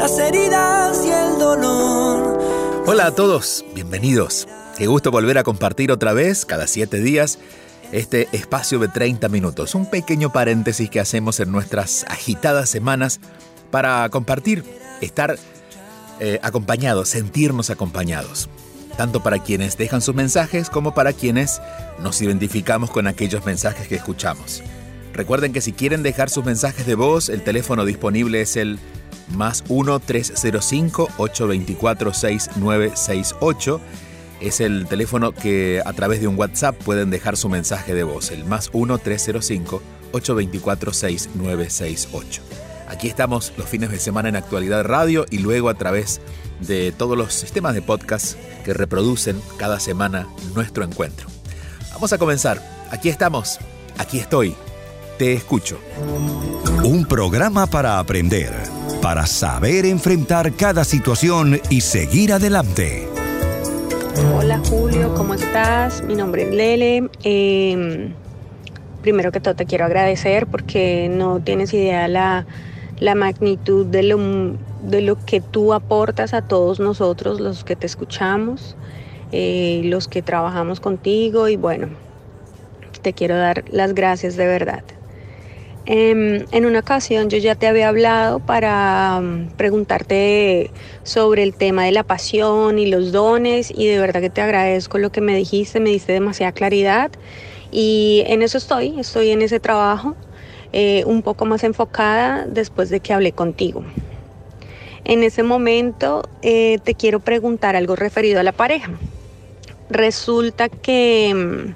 Las heridas y el dolor. Hola a todos, bienvenidos. Qué gusto volver a compartir otra vez, cada siete días, este espacio de 30 minutos. Un pequeño paréntesis que hacemos en nuestras agitadas semanas para compartir, estar eh, acompañados, sentirnos acompañados. Tanto para quienes dejan sus mensajes como para quienes nos identificamos con aquellos mensajes que escuchamos. Recuerden que si quieren dejar sus mensajes de voz, el teléfono disponible es el más 1-305-824-6968. Es el teléfono que a través de un WhatsApp pueden dejar su mensaje de voz, el más 1-305-824-6968. Aquí estamos los fines de semana en Actualidad Radio y luego a través de todos los sistemas de podcast que reproducen cada semana nuestro encuentro. Vamos a comenzar. Aquí estamos. Aquí estoy. Te escucho. Un programa para aprender, para saber enfrentar cada situación y seguir adelante. Hola Julio, ¿cómo estás? Mi nombre es Lele. Eh, primero que todo te quiero agradecer porque no tienes idea la, la magnitud de lo, de lo que tú aportas a todos nosotros, los que te escuchamos, eh, los que trabajamos contigo y bueno, te quiero dar las gracias de verdad. Em, en una ocasión yo ya te había hablado para um, preguntarte sobre el tema de la pasión y los dones y de verdad que te agradezco lo que me dijiste, me diste demasiada claridad y en eso estoy, estoy en ese trabajo eh, un poco más enfocada después de que hablé contigo. En ese momento eh, te quiero preguntar algo referido a la pareja. Resulta que...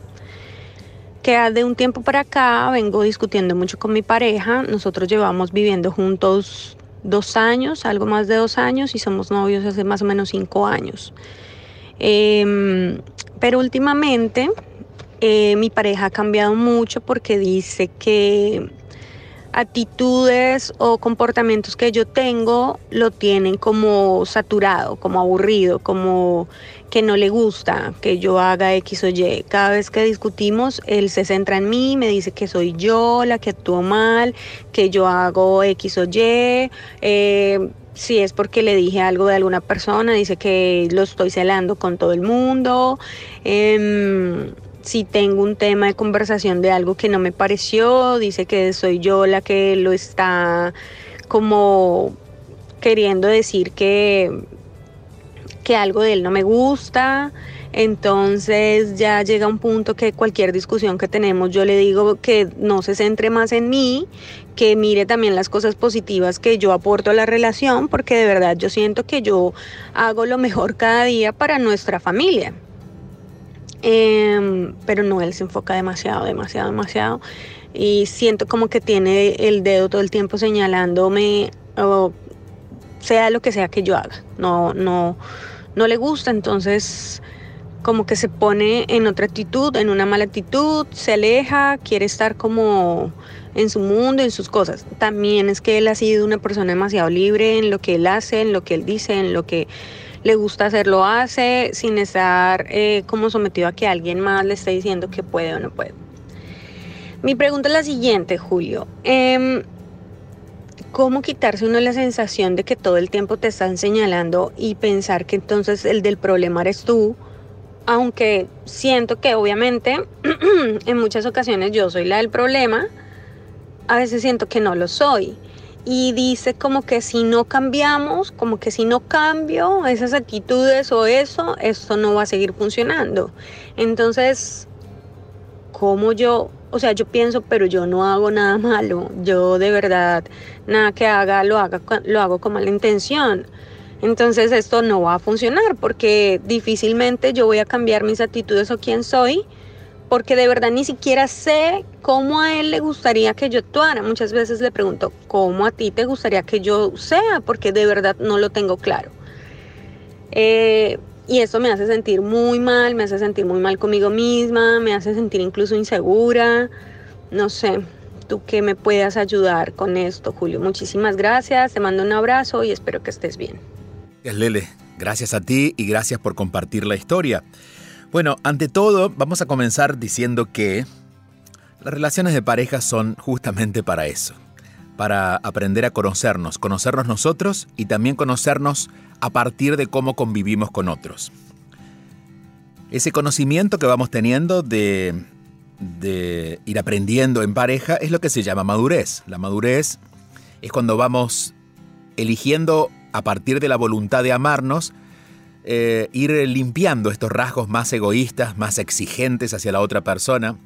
Que de un tiempo para acá vengo discutiendo mucho con mi pareja. Nosotros llevamos viviendo juntos dos años, algo más de dos años, y somos novios hace más o menos cinco años. Eh, pero últimamente eh, mi pareja ha cambiado mucho porque dice que actitudes o comportamientos que yo tengo lo tienen como saturado, como aburrido, como que no le gusta que yo haga X o Y. Cada vez que discutimos, él se centra en mí, me dice que soy yo la que actúo mal, que yo hago X o Y. Eh, si es porque le dije algo de alguna persona, dice que lo estoy celando con todo el mundo. Em, si tengo un tema de conversación de algo que no me pareció, dice que soy yo la que lo está como queriendo decir que que algo de él no me gusta. Entonces ya llega un punto que cualquier discusión que tenemos yo le digo que no se centre más en mí, que mire también las cosas positivas que yo aporto a la relación, porque de verdad yo siento que yo hago lo mejor cada día para nuestra familia. Em, pero no, él se enfoca demasiado, demasiado, demasiado. Y siento como que tiene el dedo todo el tiempo señalándome, o sea lo que sea que yo haga. No, no, no le gusta, entonces como que se pone en otra actitud, en una mala actitud, se aleja, quiere estar como en su mundo, en sus cosas. También es que él ha sido una persona demasiado libre en lo que él hace, en lo que él dice, en lo que le gusta hacer, lo hace, sin estar eh, como sometido a que alguien más le esté diciendo que puede o no puede. Mi pregunta es la siguiente, Julio. Em, ¿Cómo quitarse uno la sensación de que todo el tiempo te están señalando y pensar que entonces el del problema eres tú? Aunque siento que obviamente en muchas ocasiones yo soy la del problema, a veces siento que no lo soy. y dice como que si no cambiamos, como que si no cambio esas actitudes o eso, esto no va a seguir funcionando. Entonces, como yo, o sea, yo pienso, pero yo no hago nada malo, yo de verdad, nada que haga, lo, haga, lo hago con mala intención. Entonces esto no va a funcionar porque difícilmente yo voy a cambiar mis actitudes o quién soy porque de verdad ni siquiera sé cómo a él le gustaría que yo actuara. Muchas veces le pregunto, ¿cómo a ti te gustaría que yo sea? Porque de verdad no lo tengo claro. Eh, y eso me hace sentir muy mal, me hace sentir muy mal conmigo misma, me hace sentir incluso insegura. No sé, tú que me puedas ayudar con esto, Julio. Muchísimas gracias, te mando un abrazo y espero que estés bien. Lele, gracias a ti y gracias por compartir la historia. Bueno, ante todo, vamos a comenzar diciendo que las relaciones de pareja son justamente para eso, para aprender a conocernos, conocernos nosotros y también conocernos a partir de cómo convivimos con otros. Ese conocimiento que vamos teniendo de, ir aprendiendo en pareja es lo que se llama madurez. La madurez es cuando vamos eligiendo a partir de la voluntad de amarnos, eh, ir limpiando estos rasgos más egoístas, más exigentes hacia la otra persona.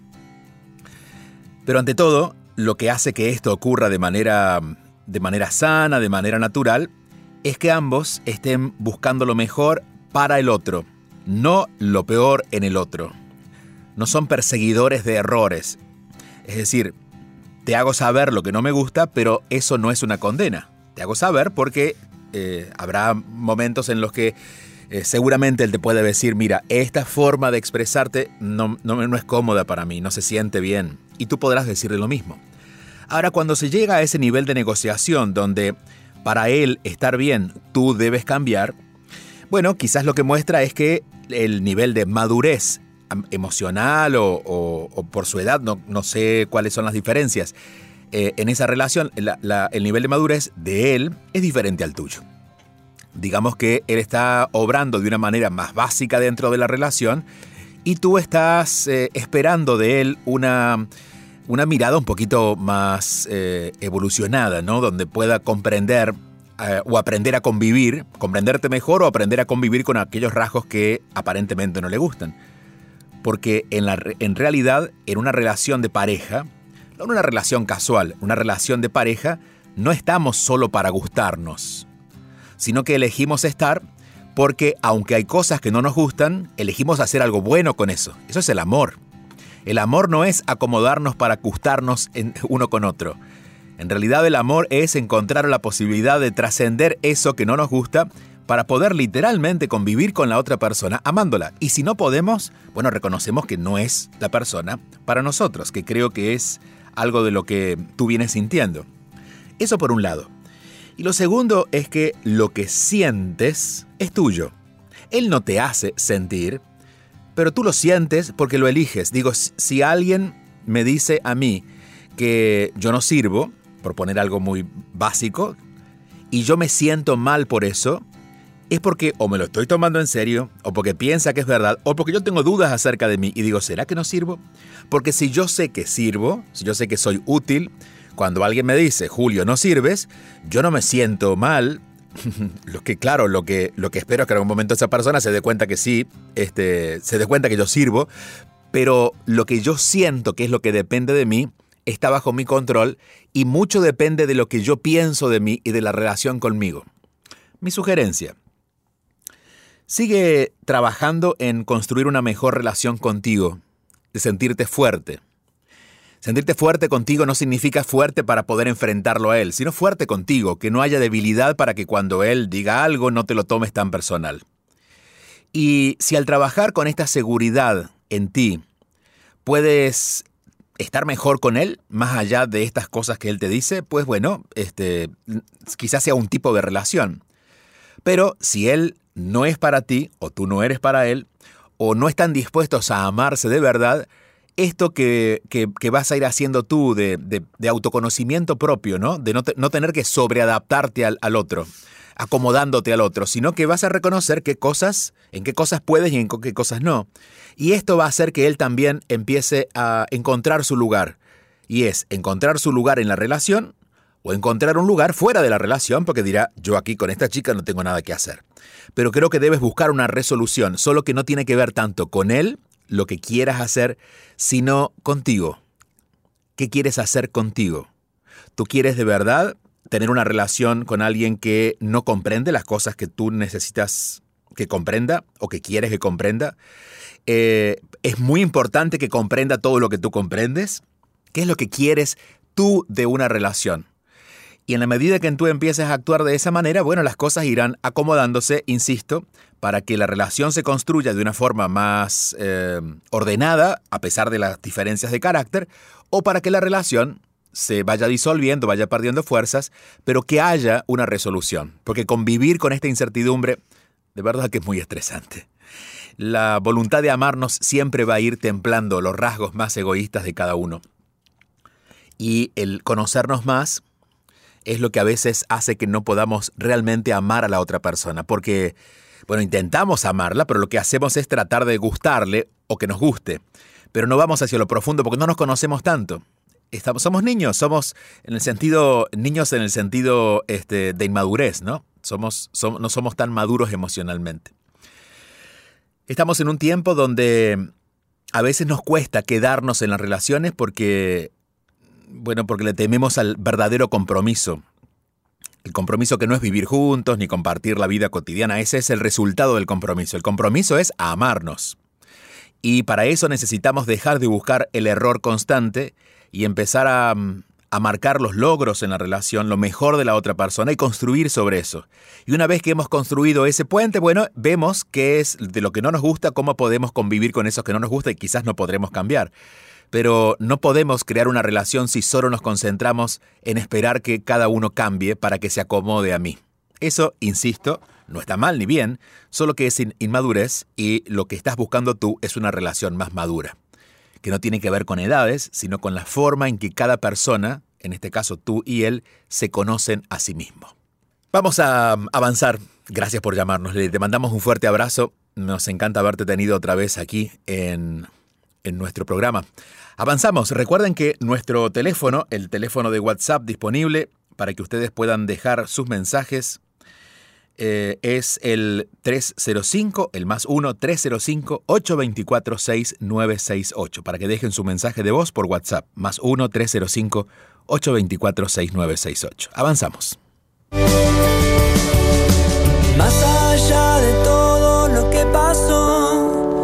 Pero ante todo, lo que hace que esto ocurra de manera, de manera sana, de manera natural, es que ambos estén buscando lo mejor para el otro, no lo peor en el otro. No son perseguidores de errores. Es decir, te hago saber lo que no me gusta, pero eso no es una condena. Te hago saber porque eh, habrá momentos en los que eh, seguramente él te puede decir, mira, esta forma de expresarte no, no, no es cómoda para mí, no se siente bien. Y tú podrás decirle lo mismo. Ahora, cuando se llega a ese nivel de negociación donde para él estar bien tú debes cambiar, bueno, quizás lo que muestra es que el nivel de madurez emocional o, por su edad, no, no, sé cuáles son las diferencias, eh, en esa relación, el nivel de madurez de él es diferente al tuyo. Digamos que él está obrando de una manera más básica dentro de la relación y tú estás eh, esperando de él una, una mirada un poquito más eh, evolucionada, ¿no? Donde pueda comprender eh, o aprender a convivir, comprenderte mejor o aprender a convivir con aquellos rasgos que aparentemente no le gustan. Porque en, la, en realidad, en una relación de pareja, no en una relación casual, una relación de pareja, no estamos solo para gustarnos sino que elegimos estar porque aunque hay cosas que no nos gustan, elegimos hacer algo bueno con eso. Eso es el amor. El amor no es acomodarnos para gustarnos uno con otro. En realidad el amor es encontrar la posibilidad de trascender eso que no nos gusta para poder literalmente convivir con la otra persona amándola. Y si no podemos, bueno, reconocemos que no es la persona para nosotros, que creo que es algo de lo que tú vienes sintiendo. Eso por un lado. Y lo segundo es que lo que sientes es tuyo. Él no te hace sentir, pero tú lo sientes porque lo eliges. Digo, si alguien me dice a mí que yo no sirvo, por poner algo muy básico, y yo me siento mal por eso, es porque o me lo estoy tomando en serio, o porque piensa que es verdad, o porque yo tengo dudas acerca de mí y digo, ¿será que no sirvo? Porque si yo sé que sirvo, si yo sé que soy útil, cuando alguien me dice, Julio, no sirves, yo no me siento mal. lo que, claro, lo que, lo que espero es que en algún momento esa persona se dé cuenta que sí, este, se dé cuenta que yo sirvo, pero lo que yo siento, que es lo que depende de mí, está bajo mi control y mucho depende de lo que yo pienso de mí y de la relación conmigo. Mi sugerencia. Sigue trabajando en construir una mejor relación contigo, de sentirte fuerte, Sentirte fuerte contigo no significa fuerte para poder enfrentarlo a él, sino fuerte contigo, que no haya debilidad para que cuando él diga algo no te lo tomes tan personal. Y si al trabajar con esta seguridad en ti, puedes estar mejor con él, más allá de estas cosas que él te dice, pues bueno, este, quizás sea un tipo de relación. Pero si él no es para ti, o tú no eres para él, o no están dispuestos a amarse de verdad, esto que, vas a ir haciendo tú de, autoconocimiento propio, ¿no? De no, tener que sobreadaptarte al, al, otro, acomodándote al otro, sino que vas a reconocer qué cosas, en qué cosas puedes y en qué cosas no. Y esto va a hacer que él también empiece a encontrar su lugar. Y es encontrar su lugar en la relación O encontrar un lugar fuera de la relación porque dirá, yo aquí con esta chica no tengo nada que hacer. Pero creo que debes buscar una resolución, solo que no tiene que ver tanto con él, lo que quieras hacer, sino contigo. ¿Qué quieres hacer contigo? ¿Tú quieres de verdad tener una relación con alguien que no comprende las cosas que tú necesitas que comprenda o que quieres que comprenda? Eh, es muy importante que comprenda todo lo que tú comprendes. ¿Qué es lo que quieres tú de una relación? Y en la medida que tú empieces a actuar de esa manera, bueno, las cosas irán acomodándose, insisto, para que la relación se construya de una forma más eh, ordenada, a pesar de las diferencias de carácter, o para que la relación se vaya disolviendo, vaya perdiendo fuerzas, pero que haya una resolución. Porque convivir con esta incertidumbre, de verdad que es muy estresante. La voluntad de amarnos siempre va a ir templando los rasgos más egoístas de cada uno. Y el conocernos más es lo que a veces hace que no podamos realmente amar a la otra persona, porque, bueno, intentamos amarla, pero lo que hacemos es tratar de gustarle o que nos guste, pero no vamos hacia lo profundo porque no nos conocemos tanto. Estamos, somos niños, somos en el sentido, niños en el sentido este, de inmadurez, ¿no? Somos, no somos tan maduros emocionalmente. Estamos en un tiempo donde a veces nos cuesta quedarnos en las relaciones porque bueno, porque le tememos al verdadero compromiso. El compromiso que no es vivir juntos ni compartir la vida cotidiana, ese es el resultado del compromiso. El compromiso es amarnos. Y para eso necesitamos dejar de buscar el error constante y empezar a, a, marcar los logros en la relación, lo mejor de la otra persona y construir sobre eso. Y una vez que hemos construido ese puente, bueno, vemos qué es de lo que no nos gusta, cómo podemos convivir con eso que no nos gusta y quizás no podremos cambiar pero no podemos crear una relación si solo nos concentramos en esperar que cada uno cambie para que se acomode a mí. Eso, insisto, no está mal ni bien, solo que es inmadurez y lo que estás buscando tú es una relación más madura, que no tiene que ver con edades, sino con la forma en que cada persona, en este caso tú y él, se conocen a sí mismo. Vamos a avanzar. Gracias por llamarnos. Le mandamos un fuerte abrazo. Nos encanta haberte tenido otra vez aquí en en nuestro programa. Avanzamos. Recuerden que nuestro teléfono, el teléfono de WhatsApp disponible para que ustedes puedan dejar sus mensajes, eh, es el 305, el más 1, 305-824-6968, para que dejen su mensaje de voz por WhatsApp, más 1, 305-824-6968. Avanzamos. Más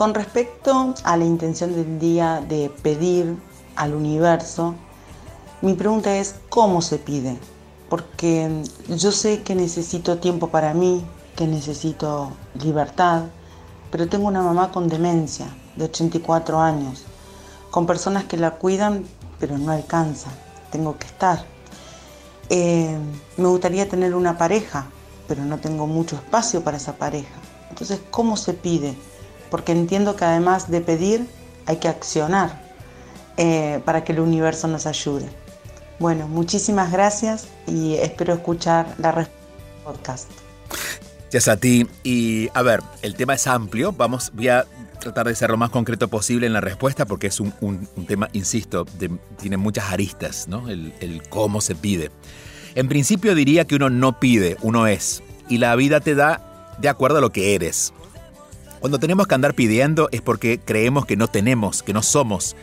Con respecto a la intención del día de pedir al universo, mi pregunta es ¿cómo se pide? Porque yo sé que necesito tiempo para mí, que necesito libertad, pero tengo una mamá con demencia de 84 años, con personas que la cuidan, pero no alcanza, tengo que estar. Eh, me gustaría tener una pareja, pero no tengo mucho espacio para esa pareja. Entonces, ¿cómo se pide? Porque entiendo que además de pedir hay que accionar eh, para que el universo nos ayude. Bueno, muchísimas gracias y espero escuchar la respuesta del podcast. Gracias a ti. Y a ver, el tema es amplio. Vamos, voy a tratar de ser lo más concreto posible en la respuesta porque es un, tema, insisto, tiene muchas aristas, ¿no? El, el cómo se pide. En principio diría que uno no pide, uno es. Y la vida te da de acuerdo a lo que eres. Cuando tenemos que andar pidiendo es porque creemos que no tenemos, que no somos.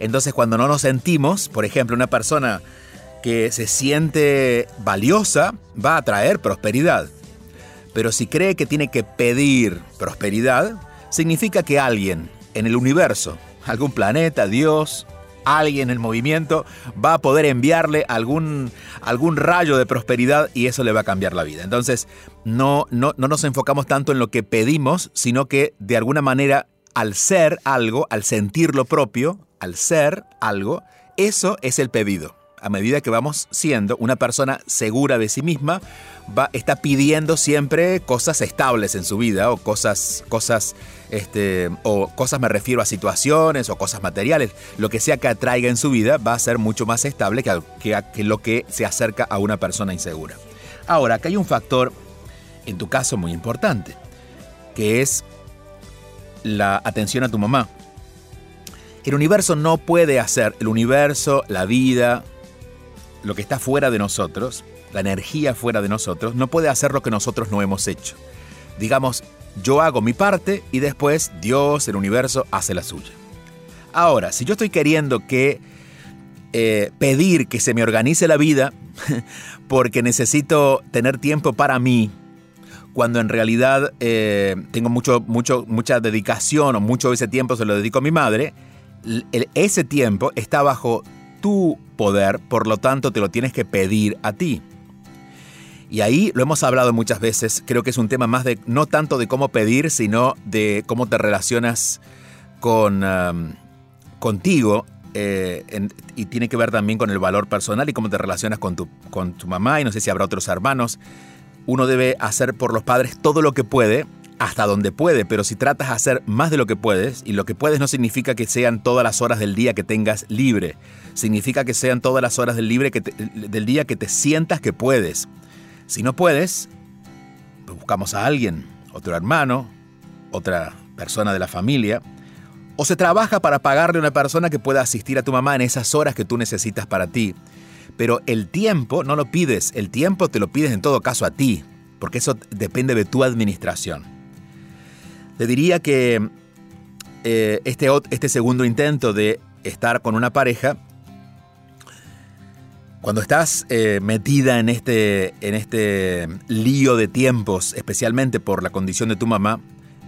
Entonces cuando no nos sentimos, por ejemplo, una persona que se siente valiosa va a traer prosperidad. Pero si cree que tiene que pedir prosperidad, significa que alguien en el universo, algún planeta, Dios, alguien en movimiento va a poder enviarle algún, algún rayo de prosperidad y eso le va a cambiar la vida. Entonces, no, no, no nos enfocamos tanto en lo que pedimos, sino que de alguna manera al ser algo, al sentir lo propio, al ser algo, Eso es el pedido. A medida que vamos siendo una persona segura de sí misma, va, está pidiendo siempre cosas estables en su vida o cosas, cosas, este, o cosas me refiero a situaciones o cosas materiales. Lo que sea que atraiga en su vida va a ser mucho más estable que, que lo que se acerca a una persona insegura. Ahora, acá hay un factor, en tu caso, muy importante, que es la atención a tu mamá. El universo no puede hacer, el universo, la vida, lo que está fuera de nosotros, la energía fuera de nosotros, no puede hacer lo que nosotros no hemos hecho. Digamos, yo hago mi parte y después Dios, el universo, hace la suya. Ahora, si yo estoy queriendo que eh, pedir que se me organice la vida porque necesito tener tiempo para mí, cuando en realidad eh, tengo mucho, mucho, mucha dedicación o mucho de ese tiempo se lo dedico a mi madre, ese tiempo está bajo tu poder, por lo tanto te lo tienes que pedir a ti. Y ahí lo hemos hablado muchas veces, creo que es un tema más de, no tanto de cómo pedir, sino de cómo te relacionas con, contigo eh, y tiene que ver también con el valor personal y cómo te relacionas con tu, con tu mamá y no sé si habrá otros hermanos. Uno debe hacer por los padres todo lo que puede, hasta donde puede, pero si tratas de hacer más de lo que puedes, y lo que puedes no significa que sean todas las horas del día que tengas libre, significa que sean todas las horas del, libre que del día que te sientas que puedes. Si no puedes, pues buscamos a alguien, otro hermano, otra persona de la familia, o se trabaja para pagarle a una persona que pueda asistir a tu mamá en esas horas que tú necesitas para ti. Pero el tiempo no lo pides, el tiempo te lo pides en todo caso a ti, porque eso depende de tu administración. Te diría que eh, este, este segundo intento de estar con una pareja cuando estás eh, metida en este, en este lío de tiempos, especialmente por la condición de tu mamá,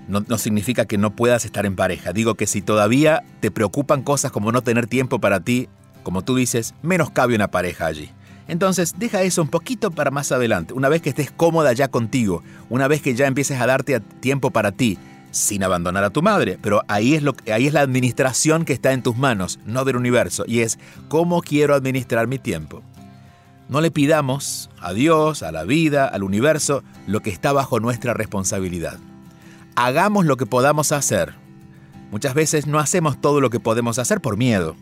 no, no, significa que no puedas estar en pareja. Digo que si todavía te preocupan cosas como no tener tiempo para ti, como tú dices, menos cabe una pareja allí. Entonces, deja eso un poquito para más adelante. Una vez que estés cómoda ya contigo, una vez que ya empieces a darte tiempo para ti, sin abandonar a tu madre, pero ahí es, lo, ahí es la administración que está en tus manos, no del universo, y es cómo quiero administrar mi tiempo. No le pidamos a Dios, a la vida, al universo, lo que está bajo nuestra responsabilidad. Hagamos lo que podamos hacer. Muchas veces no hacemos todo lo que podemos hacer por miedo.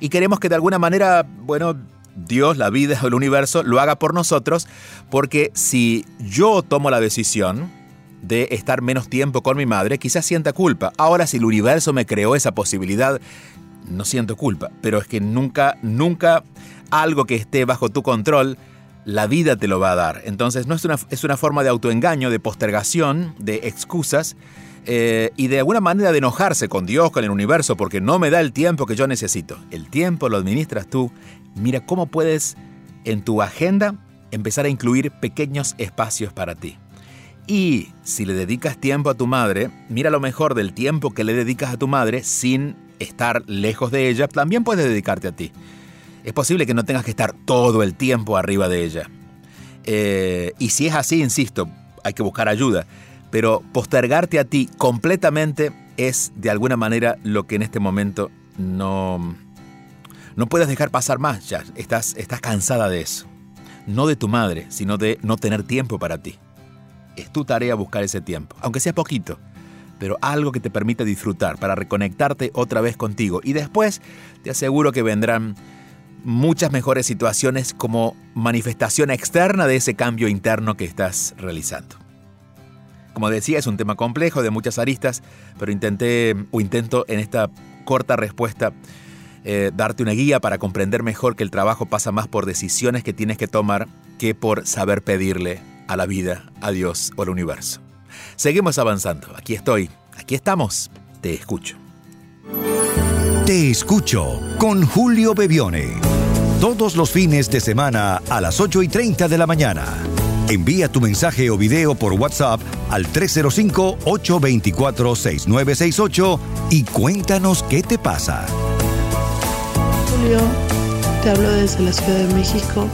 Y queremos que de alguna manera, bueno, Dios, la vida o el universo lo haga por nosotros, porque si yo tomo la decisión, de estar menos tiempo con mi madre, quizás sienta culpa. Ahora, si el universo me creó esa posibilidad, no siento culpa. Pero es que nunca, nunca algo que esté bajo tu control, la vida te lo va a dar. Entonces, no es una, es una forma de autoengaño, de postergación, de excusas. Eh, y de alguna manera de enojarse con Dios, con el universo, porque no me da el tiempo que yo necesito. El tiempo lo administras tú. Mira cómo puedes en tu agenda empezar a incluir pequeños espacios para ti. Y si le dedicas tiempo a tu madre, mira lo mejor del tiempo que le dedicas a tu madre sin estar lejos de ella, también puedes dedicarte a ti. Es posible que no tengas que estar todo el tiempo arriba de ella. Eh, y si es así, insisto, hay que buscar ayuda. Pero postergarte a ti completamente es de alguna manera lo que en este momento no, no puedes dejar pasar más. Ya estás, estás cansada de eso. No de tu madre, sino de no tener tiempo para ti es tu tarea buscar ese tiempo, aunque sea poquito, pero algo que te permita disfrutar para reconectarte otra vez contigo. Y después te aseguro que vendrán muchas mejores situaciones como manifestación externa de ese cambio interno que estás realizando. Como decía, es un tema complejo de muchas aristas, pero intenté o intento en esta corta respuesta eh, darte una guía para comprender mejor que el trabajo pasa más por decisiones que tienes que tomar que por saber pedirle a la vida, a Dios o al universo. Seguimos avanzando. Aquí estoy. Aquí estamos. Te escucho. Te escucho con Julio Bebione. Todos los fines de semana a las 8 y 30 de la mañana. Envía tu mensaje o video por WhatsApp al 305-824-6968 y cuéntanos qué te pasa. Julio, te hablo desde la Ciudad de México.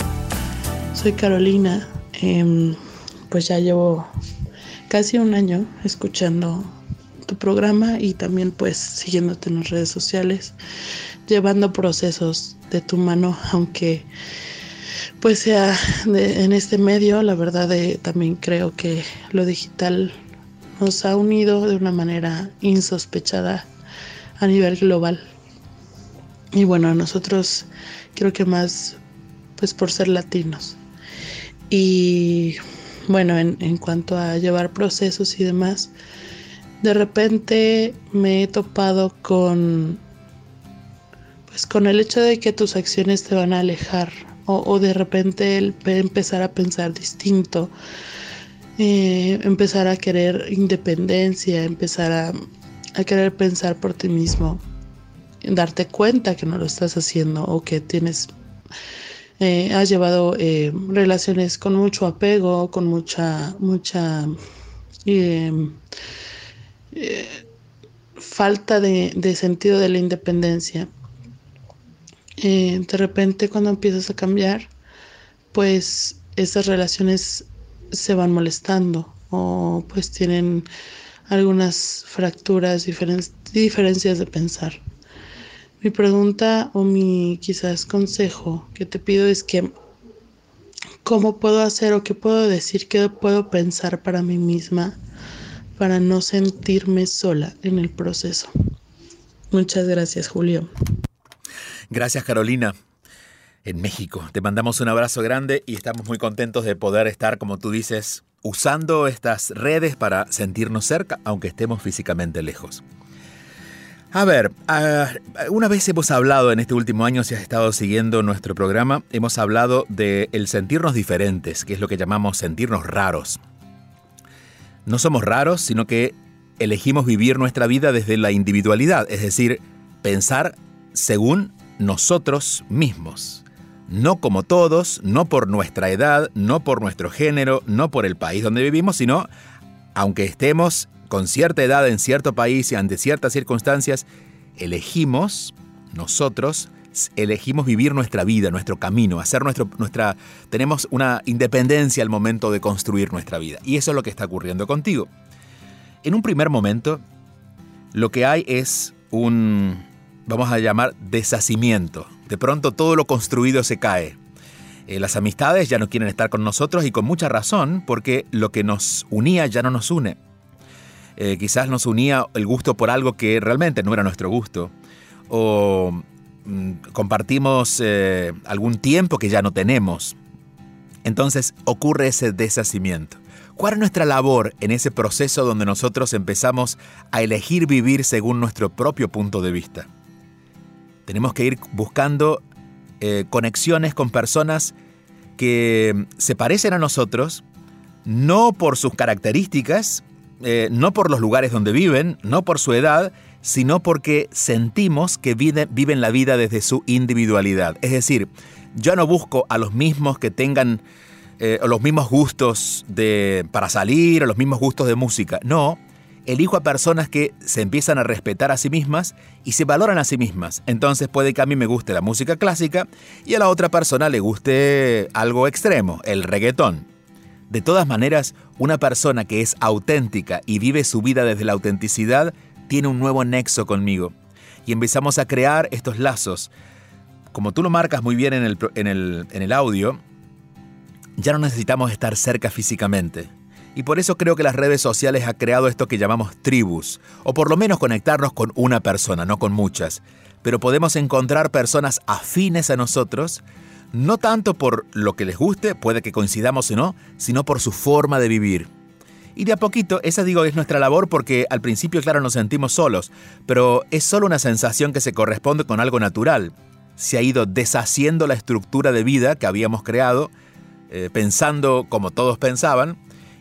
Soy Carolina Em, pues ya llevo casi un año escuchando tu programa y también pues siguiéndote en las redes sociales. llevando procesos de tu mano, aunque pues sea en este medio, la verdad también creo que lo digital nos ha unido de una manera insospechada a nivel global. Y bueno, nosotros creo que más pues por ser latinos. Y bueno, en, en cuanto a llevar procesos y demás, de repente me he topado con pues con el hecho de que tus acciones te van a alejar o, de repente empezar a pensar distinto, eh, empezar a querer independencia, empezar a, a querer pensar por ti mismo, darte cuenta que no lo estás haciendo o que tienes eh, has llevado eh, relaciones con mucho apego, con mucha, mucha falta de, de, sentido de la independencia. Eh, de repente cuando empiezas a cambiar, pues esas relaciones se van molestando o pues tienen algunas fracturas, diferencias de pensar. Mi pregunta o mi quizás consejo que te pido es que cómo puedo hacer o qué puedo decir, qué puedo pensar para mí misma para no sentirme sola en el proceso. Muchas gracias, Julio. Gracias Carolina. En México. Te mandamos un abrazo grande y estamos muy contentos de poder estar, como tú dices, usando estas redes para sentirnos cerca, aunque estemos físicamente lejos. A ver, una vez hemos hablado en este último año, si has estado siguiendo nuestro programa, hemos hablado de el sentirnos diferentes, que es lo que llamamos sentirnos raros. No somos raros, sino que elegimos vivir nuestra vida desde la individualidad, es decir, pensar según nosotros mismos. No como todos, no por nuestra edad, no por nuestro género, no por el país donde vivimos, sino, aunque estemos con cierta edad en cierto país y ante ciertas circunstancias, elegimos, nosotros, elegimos vivir nuestra vida, nuestro camino, hacer nuestro, nuestra, tenemos una independencia al momento de construir nuestra vida. Y eso es lo que está ocurriendo contigo. En un primer momento, lo que hay es un, vamos a llamar deshacimiento. De pronto todo lo construido se cae. Eh, las amistades ya no quieren estar con nosotros y con mucha razón porque lo que nos unía ya no nos une. Eh, quizás nos unía el gusto por algo que realmente no era nuestro gusto. O mm, compartimos eh, algún tiempo que ya no tenemos. Entonces ocurre ese deshacimiento. ¿Cuál es nuestra labor en ese proceso donde nosotros empezamos a elegir vivir según nuestro propio punto de vista? Tenemos que ir buscando eh, conexiones con personas que se parecen a nosotros, no por sus características, eh, no por los lugares donde viven, no por su edad, sino porque sentimos que viven la vida desde su individualidad. Es decir, yo no busco a los mismos que tengan eh, los mismos gustos de, para salir o los mismos gustos de música. No, elijo a personas que se empiezan a respetar a sí mismas y se valoran a sí mismas. Entonces puede que a mí me guste la música clásica y a la otra persona le guste algo extremo, el reggaetón. De todas maneras, una persona que es auténtica y vive su vida desde la autenticidad tiene un nuevo nexo conmigo. Y empezamos a crear estos lazos. Como tú lo marcas muy bien en el, en el, en el audio, ya no necesitamos estar cerca físicamente y por eso creo que las redes sociales han creado esto que llamamos tribus, o por lo menos conectarnos con una persona, no con muchas. Pero podemos encontrar personas afines a nosotros, no tanto por lo que les guste, puede que coincidamos o no, sino por su forma de vivir. Y de a poquito, esa digo es nuestra labor porque al principio, claro, nos sentimos solos, pero es solo una sensación que se corresponde con algo natural. Se ha ido deshaciendo la estructura de vida que habíamos creado, eh, pensando como todos pensaban,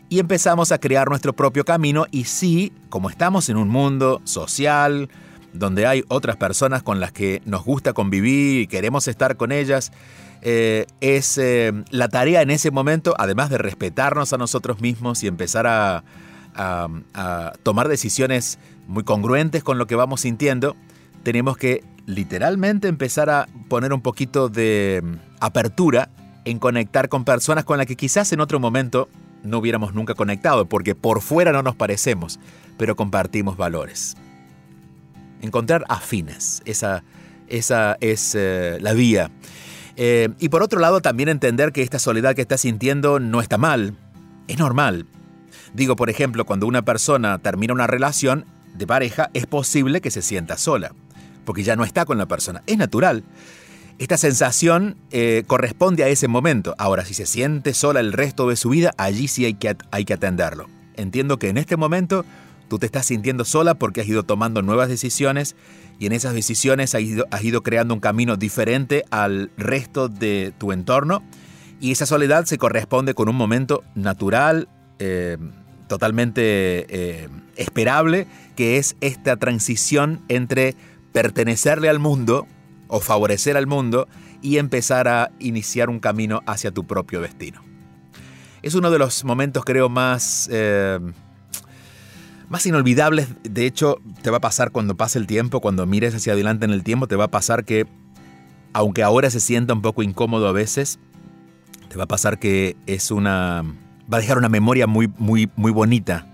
y empezamos a crear nuestro propio camino y sí, como estamos en un mundo social, donde hay otras personas con las que nos gusta convivir y queremos estar con ellas, eh, es eh, la tarea en ese momento, además de respetarnos a nosotros mismos y empezar a, tomar decisiones muy congruentes con lo que vamos sintiendo, tenemos que literalmente empezar a poner un poquito de mm, apertura en conectar con personas con las que quizás en otro momento no hubiéramos nunca conectado, porque por fuera no nos parecemos, pero compartimos valores. Encontrar afines, esa, Esa es eh, la vía. Eh, y por otro lado, también entender que esta soledad que estás sintiendo no está mal, es normal. Digo, por ejemplo, cuando una persona termina una relación de pareja, es posible que se sienta sola, porque ya no está con la persona. Es natural. Esta sensación eh, corresponde a ese momento. Ahora, si se siente sola el resto de su vida, allí sí hay que, hay que atenderlo. Entiendo que en este momento tú te estás sintiendo sola porque has ido tomando nuevas decisiones y en esas decisiones has ido, has ido creando un camino diferente al resto de tu entorno y esa soledad se corresponde con un momento natural, eh, totalmente eh, esperable, que es esta transición entre pertenecerle al mundo o favorecer al mundo y empezar a iniciar un camino hacia tu propio destino. Es uno de los momentos creo más... Eh, más inolvidables, de hecho, te va a pasar cuando pase el tiempo, cuando mires hacia adelante en el tiempo, te va a pasar que, aunque ahora se sienta un poco incómodo a veces, te va a pasar que es una... va a dejar una memoria muy, muy, muy bonita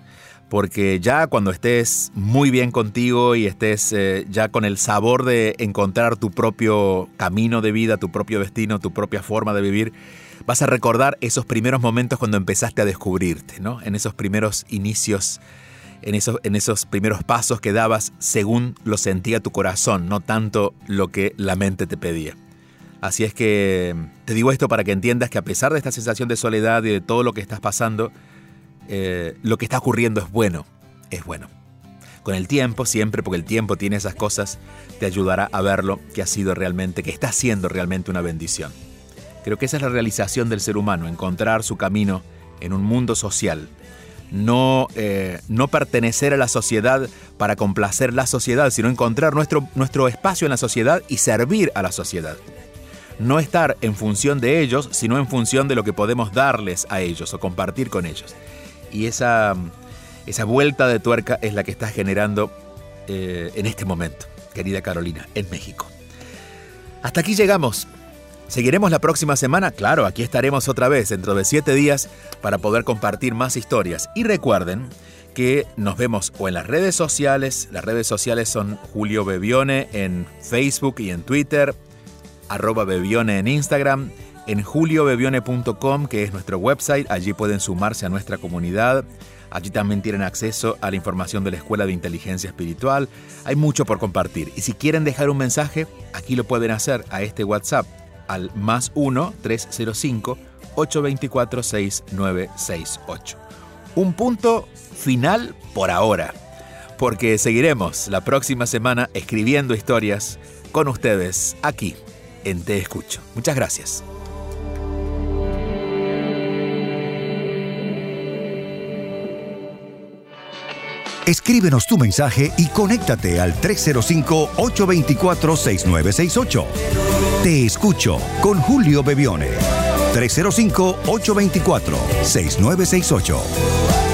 porque ya cuando estés muy bien contigo y estés eh, ya con el sabor de encontrar tu propio camino de vida, tu propio destino, tu propia forma de vivir, vas a recordar esos primeros momentos cuando empezaste a descubrirte, ¿no? En esos primeros inicios, en esos, en esos primeros pasos que dabas según lo sentía tu corazón, no tanto lo que la mente te pedía. Así es que te digo esto para que entiendas que a pesar de esta sensación de soledad y de todo lo que estás pasando, eh, lo que está ocurriendo es bueno, es bueno. Con el tiempo, siempre, porque el tiempo tiene esas cosas, te ayudará a verlo que ha sido realmente, que está siendo realmente una bendición. Creo que esa es la realización del ser humano, encontrar su camino en un mundo social. No, eh, no pertenecer a la sociedad para complacer la sociedad, sino encontrar nuestro, nuestro espacio en la sociedad y servir a la sociedad. No estar en función de ellos, sino en función de lo que podemos darles a ellos o compartir con ellos. Y esa, esa vuelta de tuerca es la que estás generando eh, en este momento, querida Carolina, en México. Hasta aquí llegamos. Seguiremos la próxima semana, claro, aquí estaremos otra vez dentro de siete días para poder compartir más historias. Y recuerden que nos vemos o en las redes sociales, las redes sociales son Julio Bebione en Facebook y en Twitter, arroba Bebione en Instagram, en juliobebione.com, que es nuestro website. Allí pueden sumarse a nuestra comunidad. Allí también tienen acceso a la información de la Escuela de Inteligencia Espiritual. Hay mucho por compartir. Y si quieren dejar un mensaje, aquí lo pueden hacer a este WhatsApp al más 1-305-824-6968. Un punto final por ahora, porque seguiremos la próxima semana escribiendo historias con ustedes aquí en Te Escucho. Muchas gracias. Escríbenos tu mensaje y conéctate al 305-824-6968. Te escucho con Julio Bebione. 305-824-6968.